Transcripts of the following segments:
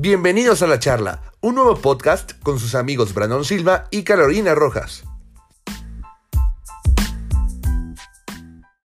Bienvenidos a La Charla, un nuevo podcast con sus amigos Brandon Silva y Carolina Rojas.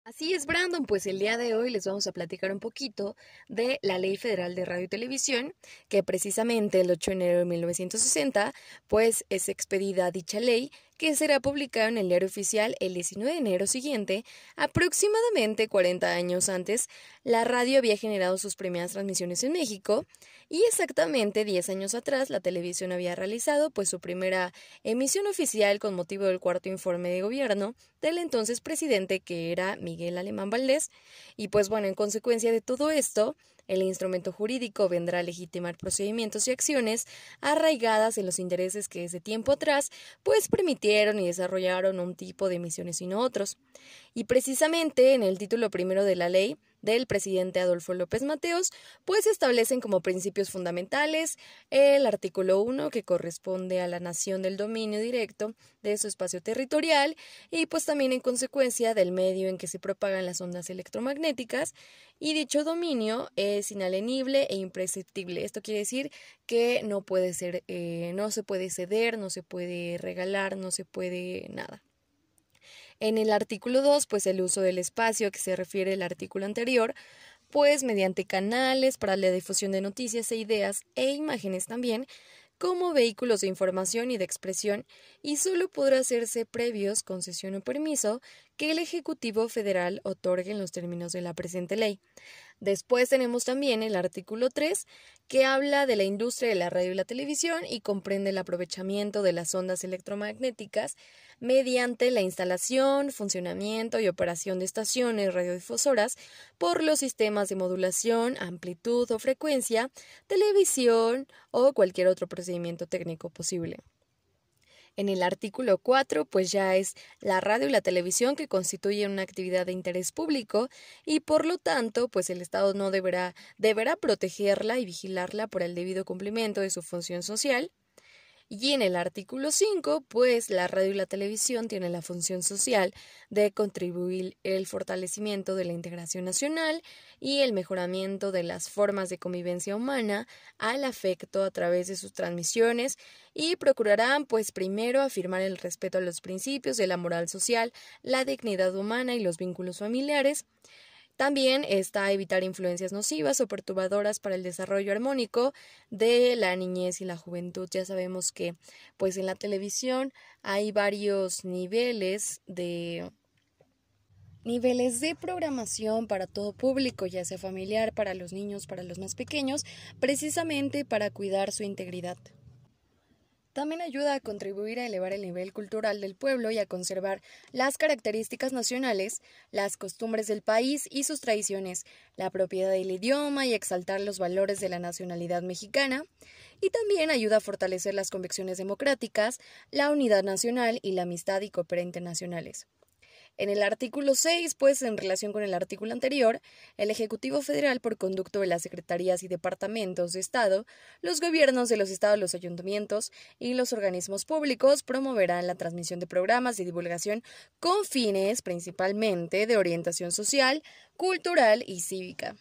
Así es, Brandon, pues el día de hoy les vamos a platicar un poquito de la Ley Federal de Radio y Televisión, que precisamente el 8 de enero de 1960, pues es expedida dicha ley que será publicado en el diario oficial el 19 de enero siguiente, aproximadamente 40 años antes, la radio había generado sus primeras transmisiones en México y exactamente 10 años atrás la televisión había realizado pues su primera emisión oficial con motivo del cuarto informe de gobierno del entonces presidente que era Miguel Alemán Valdés. Y pues bueno, en consecuencia de todo esto, el instrumento jurídico vendrá a legitimar procedimientos y acciones arraigadas en los intereses que desde tiempo atrás pues permitieron y desarrollaron un tipo de emisiones y no otros. Y precisamente en el título primero de la ley del presidente Adolfo López Mateos, pues establecen como principios fundamentales el artículo 1 que corresponde a la nación del dominio directo de su espacio territorial y pues también en consecuencia del medio en que se propagan las ondas electromagnéticas y dicho dominio es inalenible e imprescriptible. Esto quiere decir que no puede ser, eh, no se puede ceder, no se puede regalar, no se puede nada. En el artículo 2, pues el uso del espacio que se refiere al artículo anterior, pues mediante canales para la difusión de noticias e ideas e imágenes también, como vehículos de información y de expresión, y solo podrá hacerse previos concesión o permiso que el Ejecutivo Federal otorgue en los términos de la presente ley. Después tenemos también el artículo 3, que habla de la industria de la radio y la televisión y comprende el aprovechamiento de las ondas electromagnéticas mediante la instalación, funcionamiento y operación de estaciones radiodifusoras por los sistemas de modulación, amplitud o frecuencia, televisión o cualquier otro procedimiento técnico posible. En el artículo 4, pues ya es la radio y la televisión que constituyen una actividad de interés público y por lo tanto, pues el Estado no deberá, deberá protegerla y vigilarla por el debido cumplimiento de su función social. Y en el artículo 5, pues la radio y la televisión tienen la función social de contribuir el fortalecimiento de la integración nacional y el mejoramiento de las formas de convivencia humana al afecto a través de sus transmisiones y procurarán, pues primero, afirmar el respeto a los principios de la moral social, la dignidad humana y los vínculos familiares, también está evitar influencias nocivas o perturbadoras para el desarrollo armónico de la niñez y la juventud. Ya sabemos que pues en la televisión hay varios niveles de niveles de programación para todo público, ya sea familiar, para los niños, para los más pequeños, precisamente para cuidar su integridad. También ayuda a contribuir a elevar el nivel cultural del pueblo y a conservar las características nacionales, las costumbres del país y sus tradiciones, la propiedad del idioma y exaltar los valores de la nacionalidad mexicana, y también ayuda a fortalecer las convicciones democráticas, la unidad nacional y la amistad y cooperación internacionales. En el artículo 6, pues en relación con el artículo anterior, el Ejecutivo Federal, por conducto de las secretarías y departamentos de Estado, los gobiernos de los estados, los ayuntamientos y los organismos públicos promoverán la transmisión de programas de divulgación con fines principalmente de orientación social, cultural y cívica.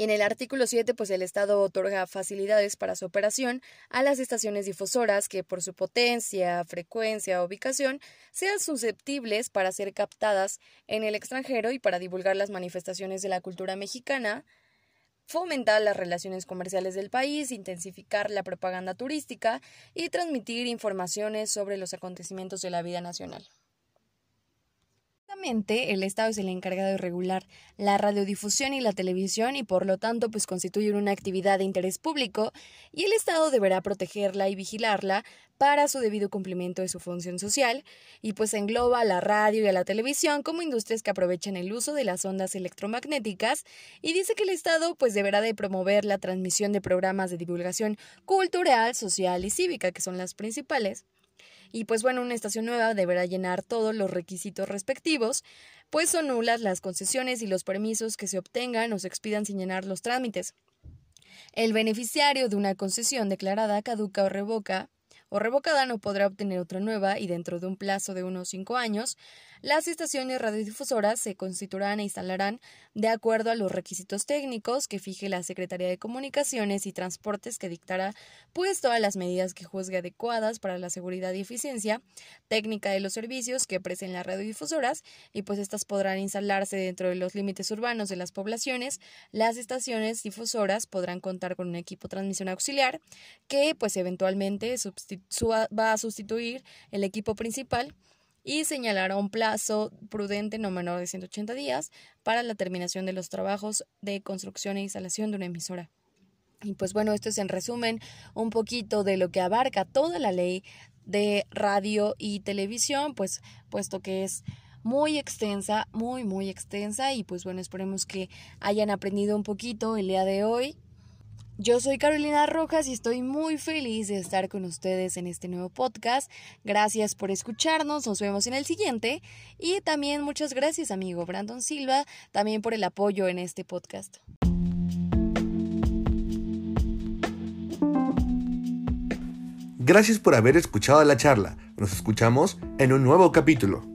Y en el artículo 7, pues el Estado otorga facilidades para su operación a las estaciones difusoras que por su potencia, frecuencia o ubicación sean susceptibles para ser captadas en el extranjero y para divulgar las manifestaciones de la cultura mexicana, fomentar las relaciones comerciales del país, intensificar la propaganda turística y transmitir informaciones sobre los acontecimientos de la vida nacional el Estado es el encargado de regular la radiodifusión y la televisión y por lo tanto pues constituyen una actividad de interés público y el Estado deberá protegerla y vigilarla para su debido cumplimiento de su función social y pues engloba a la radio y a la televisión como industrias que aprovechan el uso de las ondas electromagnéticas y dice que el Estado pues deberá de promover la transmisión de programas de divulgación cultural, social y cívica que son las principales y pues bueno, una estación nueva deberá llenar todos los requisitos respectivos, pues son nulas las concesiones y los permisos que se obtengan o se expidan sin llenar los trámites. El beneficiario de una concesión declarada caduca o revoca o revocada no podrá obtener otra nueva y dentro de un plazo de unos cinco años, las estaciones radiodifusoras se constituirán e instalarán de acuerdo a los requisitos técnicos que fije la Secretaría de Comunicaciones y Transportes que dictará pues todas las medidas que juzgue adecuadas para la seguridad y eficiencia técnica de los servicios que presten las radiodifusoras y pues estas podrán instalarse dentro de los límites urbanos de las poblaciones. Las estaciones difusoras podrán contar con un equipo de transmisión auxiliar que pues eventualmente va a sustituir el equipo principal y señalará un plazo prudente no menor de 180 días para la terminación de los trabajos de construcción e instalación de una emisora. Y pues bueno, esto es en resumen un poquito de lo que abarca toda la ley de radio y televisión, pues puesto que es muy extensa, muy, muy extensa y pues bueno, esperemos que hayan aprendido un poquito el día de hoy yo soy Carolina Rojas y estoy muy feliz de estar con ustedes en este nuevo podcast. Gracias por escucharnos, nos vemos en el siguiente. Y también muchas gracias, amigo Brandon Silva, también por el apoyo en este podcast. Gracias por haber escuchado la charla. Nos escuchamos en un nuevo capítulo.